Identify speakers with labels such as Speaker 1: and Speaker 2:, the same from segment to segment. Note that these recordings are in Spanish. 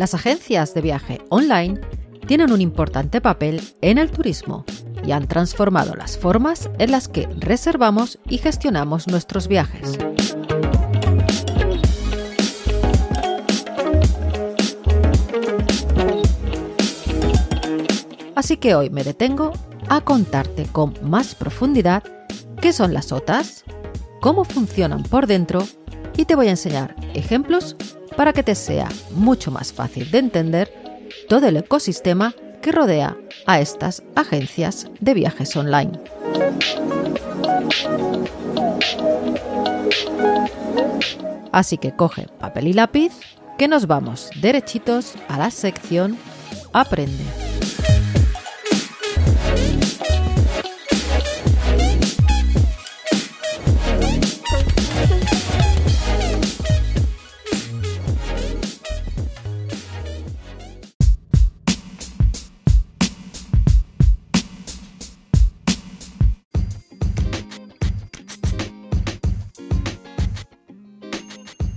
Speaker 1: Las agencias de viaje online tienen un importante papel en el turismo y han transformado las formas en las que reservamos y gestionamos nuestros viajes. Así que hoy me detengo a contarte con más profundidad qué son las OTAs, cómo funcionan por dentro y te voy a enseñar ejemplos para que te sea mucho más fácil de entender todo el ecosistema que rodea a estas agencias de viajes online. Así que coge papel y lápiz, que nos vamos derechitos a la sección Aprende.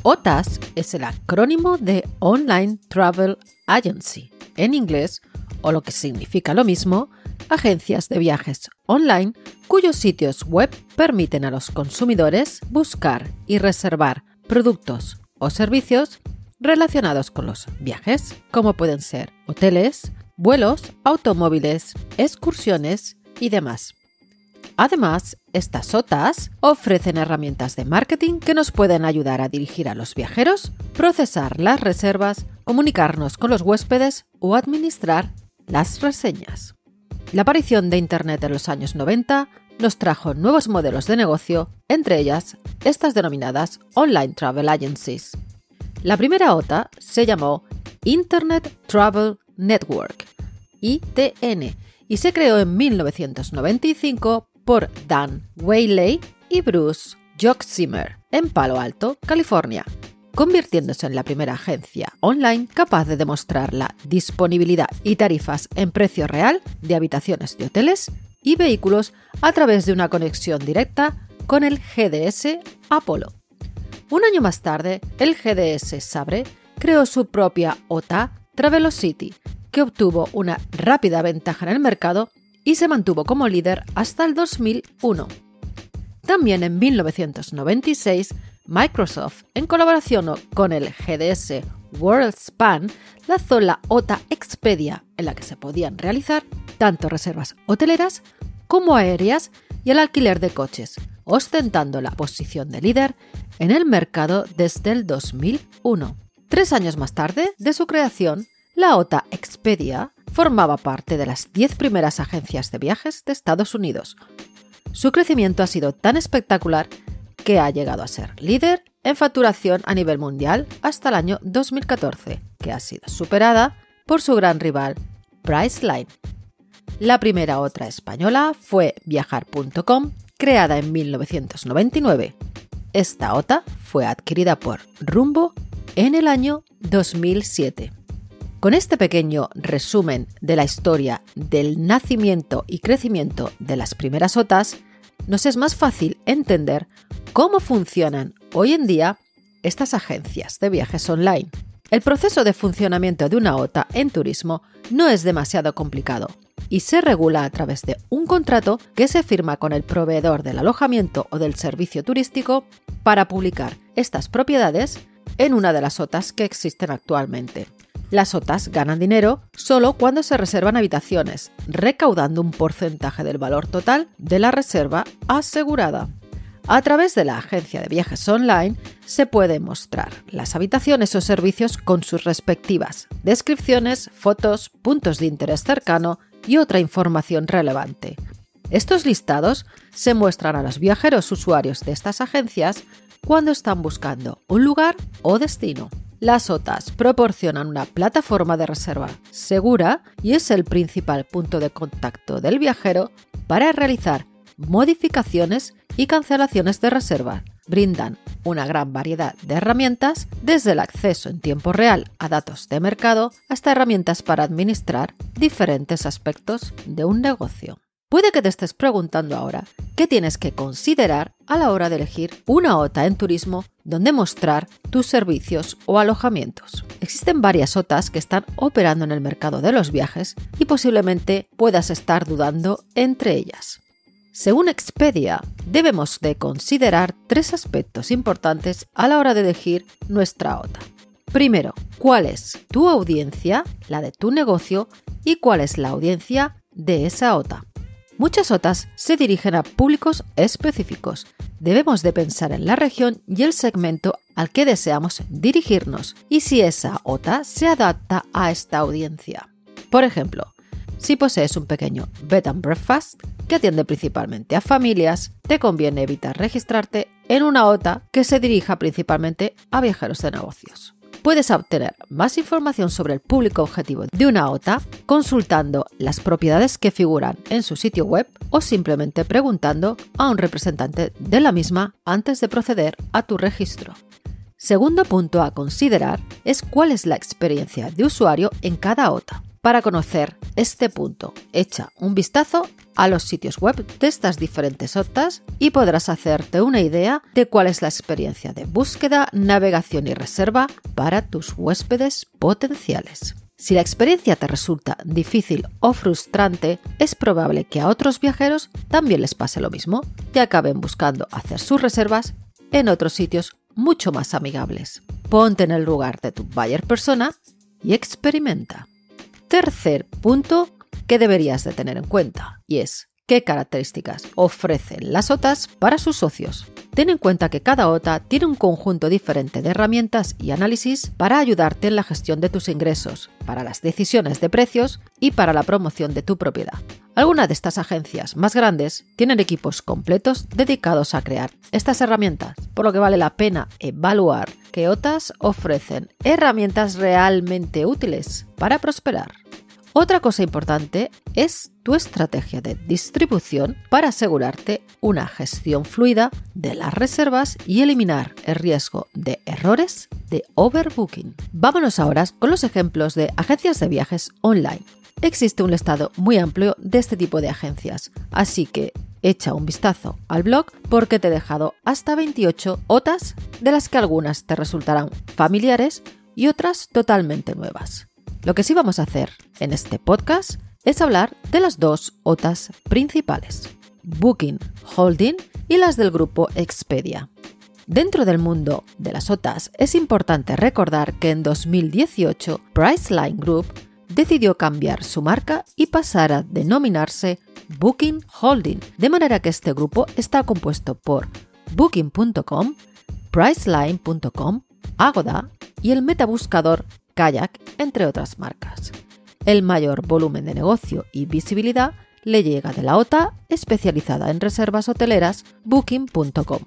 Speaker 1: OTAS es el acrónimo de Online Travel Agency, en inglés, o lo que significa lo mismo, agencias de viajes online cuyos sitios web permiten a los consumidores buscar y reservar productos o servicios relacionados con los viajes, como pueden ser hoteles, vuelos, automóviles, excursiones y demás. Además, estas OTAs ofrecen herramientas de marketing que nos pueden ayudar a dirigir a los viajeros, procesar las reservas, comunicarnos con los huéspedes o administrar las reseñas. La aparición de Internet en los años 90 nos trajo nuevos modelos de negocio, entre ellas estas denominadas Online Travel Agencies. La primera OTA se llamó Internet Travel Network, ITN, y se creó en 1995 por Dan Whaley y Bruce Jochzimmer en Palo Alto, California, convirtiéndose en la primera agencia online capaz de demostrar la disponibilidad y tarifas en precio real de habitaciones de hoteles y vehículos a través de una conexión directa con el GDS Apollo. Un año más tarde, el GDS Sabre creó su propia OTA Travelocity, que obtuvo una rápida ventaja en el mercado y se mantuvo como líder hasta el 2001. También en 1996, Microsoft, en colaboración con el GDS WorldSpan, lanzó la OTA Expedia, en la que se podían realizar tanto reservas hoteleras como aéreas y el alquiler de coches, ostentando la posición de líder en el mercado desde el 2001. Tres años más tarde de su creación, la OTA Expedia formaba parte de las 10 primeras agencias de viajes de Estados Unidos. Su crecimiento ha sido tan espectacular que ha llegado a ser líder en facturación a nivel mundial hasta el año 2014, que ha sido superada por su gran rival Priceline. La primera otra española fue viajar.com, creada en 1999. Esta OTA fue adquirida por Rumbo en el año 2007. Con este pequeño resumen de la historia del nacimiento y crecimiento de las primeras OTAs, nos es más fácil entender cómo funcionan hoy en día estas agencias de viajes online. El proceso de funcionamiento de una OTA en turismo no es demasiado complicado y se regula a través de un contrato que se firma con el proveedor del alojamiento o del servicio turístico para publicar estas propiedades en una de las OTAs que existen actualmente. Las OTAs ganan dinero solo cuando se reservan habitaciones, recaudando un porcentaje del valor total de la reserva asegurada. A través de la agencia de viajes online se pueden mostrar las habitaciones o servicios con sus respectivas descripciones, fotos, puntos de interés cercano y otra información relevante. Estos listados se muestran a los viajeros usuarios de estas agencias cuando están buscando un lugar o destino. Las OTAs proporcionan una plataforma de reserva segura y es el principal punto de contacto del viajero para realizar modificaciones y cancelaciones de reserva. Brindan una gran variedad de herramientas, desde el acceso en tiempo real a datos de mercado hasta herramientas para administrar diferentes aspectos de un negocio. Puede que te estés preguntando ahora qué tienes que considerar a la hora de elegir una OTA en turismo donde mostrar tus servicios o alojamientos. Existen varias OTAs que están operando en el mercado de los viajes y posiblemente puedas estar dudando entre ellas. Según Expedia, debemos de considerar tres aspectos importantes a la hora de elegir nuestra OTA. Primero, ¿cuál es tu audiencia, la de tu negocio, y cuál es la audiencia de esa OTA? Muchas OTAs se dirigen a públicos específicos. Debemos de pensar en la región y el segmento al que deseamos dirigirnos y si esa OTA se adapta a esta audiencia. Por ejemplo, si posees un pequeño bed and breakfast que atiende principalmente a familias, te conviene evitar registrarte en una OTA que se dirija principalmente a viajeros de negocios. Puedes obtener más información sobre el público objetivo de una OTA consultando las propiedades que figuran en su sitio web o simplemente preguntando a un representante de la misma antes de proceder a tu registro. Segundo punto a considerar es cuál es la experiencia de usuario en cada OTA. Para conocer este punto, echa un vistazo a los sitios web de estas diferentes OTAs y podrás hacerte una idea de cuál es la experiencia de búsqueda, navegación y reserva para tus huéspedes potenciales. Si la experiencia te resulta difícil o frustrante, es probable que a otros viajeros también les pase lo mismo y acaben buscando hacer sus reservas en otros sitios mucho más amigables. Ponte en el lugar de tu buyer persona y experimenta. Tercer punto que deberías de tener en cuenta y es qué características ofrecen las OTAs para sus socios. Ten en cuenta que cada OTA tiene un conjunto diferente de herramientas y análisis para ayudarte en la gestión de tus ingresos, para las decisiones de precios y para la promoción de tu propiedad. Algunas de estas agencias más grandes tienen equipos completos dedicados a crear estas herramientas, por lo que vale la pena evaluar qué OTAs ofrecen herramientas realmente útiles para prosperar. Otra cosa importante es tu estrategia de distribución para asegurarte una gestión fluida de las reservas y eliminar el riesgo de errores de overbooking. Vámonos ahora con los ejemplos de agencias de viajes online. Existe un listado muy amplio de este tipo de agencias, así que echa un vistazo al blog porque te he dejado hasta 28 OTAs, de las que algunas te resultarán familiares y otras totalmente nuevas. Lo que sí vamos a hacer en este podcast es hablar de las dos OTAs principales, Booking Holding y las del grupo Expedia. Dentro del mundo de las OTAs es importante recordar que en 2018 Priceline Group decidió cambiar su marca y pasar a denominarse Booking Holding, de manera que este grupo está compuesto por Booking.com, Priceline.com, Agoda y el metabuscador Kayak, entre otras marcas. El mayor volumen de negocio y visibilidad le llega de la OTA especializada en reservas hoteleras Booking.com.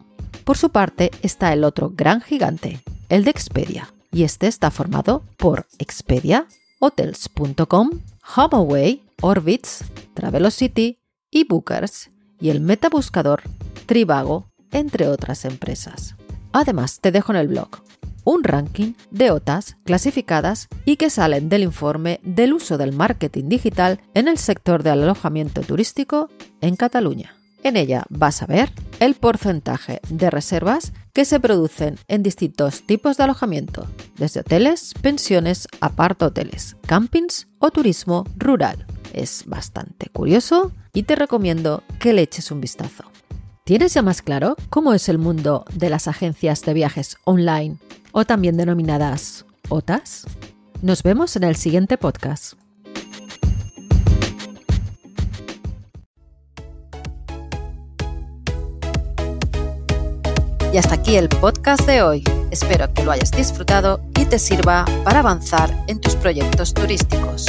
Speaker 1: Por su parte está el otro gran gigante, el de Expedia, y este está formado por Expedia, Hotels.com, HomeAway, Orbitz, Travelocity y Bookers, y el metabuscador Trivago, entre otras empresas. Además, te dejo en el blog un ranking de OTAs clasificadas y que salen del informe del uso del marketing digital en el sector del alojamiento turístico en Cataluña. En ella vas a ver el porcentaje de reservas que se producen en distintos tipos de alojamiento, desde hoteles, pensiones, apart-hoteles, campings o turismo rural. Es bastante curioso y te recomiendo que le eches un vistazo. ¿Tienes ya más claro cómo es el mundo de las agencias de viajes online o también denominadas OTAs? Nos vemos en el siguiente podcast. Y hasta aquí el podcast de hoy. Espero que lo hayas disfrutado y te sirva para avanzar en tus proyectos turísticos.